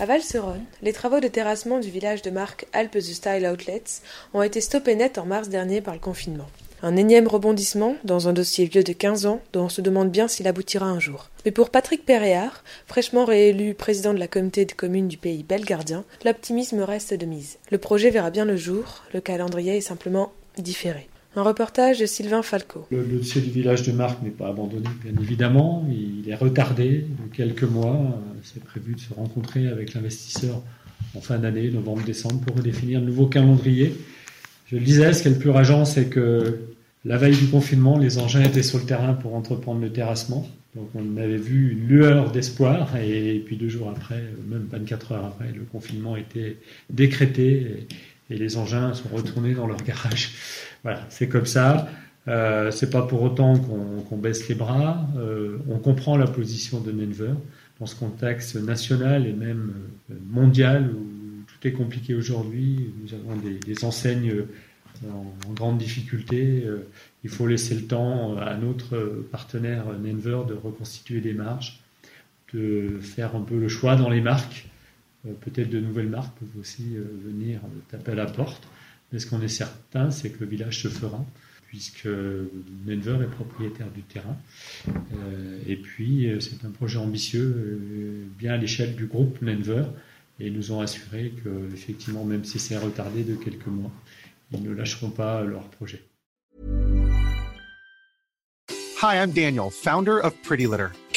À Valseronne, les travaux de terrassement du village de marque Alpes Style Outlets ont été stoppés net en mars dernier par le confinement. Un énième rebondissement dans un dossier vieux de 15 ans dont on se demande bien s'il aboutira un jour. Mais pour Patrick Perréard, fraîchement réélu président de la communauté de communes du pays belgardien, l'optimisme reste de mise. Le projet verra bien le jour, le calendrier est simplement différé. Un reportage de Sylvain Falco. Le, dossier du village de Marc n'est pas abandonné, bien évidemment. Il est retardé de quelques mois. C'est prévu de se rencontrer avec l'investisseur en fin d'année, novembre-décembre, pour redéfinir le nouveau calendrier. Je le disais, ce qui est le plus rageant, c'est que la veille du confinement, les engins étaient sur le terrain pour entreprendre le terrassement. Donc on avait vu une lueur d'espoir et puis deux jours après, même 24 heures après, le confinement était décrété et, les engins sont retournés dans leur garage. Voilà, c'est comme ça. Euh, c'est pas pour autant qu'on baisse les bras. Euh, on comprend la position de Nenver dans ce contexte national et même euh, mondial où tout est compliqué aujourd'hui. Nous avons des, enseignes en, grande difficulté. il faut laisser le temps à notre partenaire Nenver de reconstituer des marges, de faire un peu le choix dans les marques. Peut-être de nouvelles marques peuvent aussi venir taper à la porte. Mais ce qu'on est certain, c'est que le village se fera, puisque Nenver est propriétaire du terrain. Euh, et puis, euh, c'est un projet ambitieux, euh, bien à l'échelle du groupe Nenver. Et ils nous ont assuré que, effectivement, même si c'est retardé de quelques mois, ils ne lâcheront pas leur projet. Hi, I'm Daniel, founder of Pretty Litter.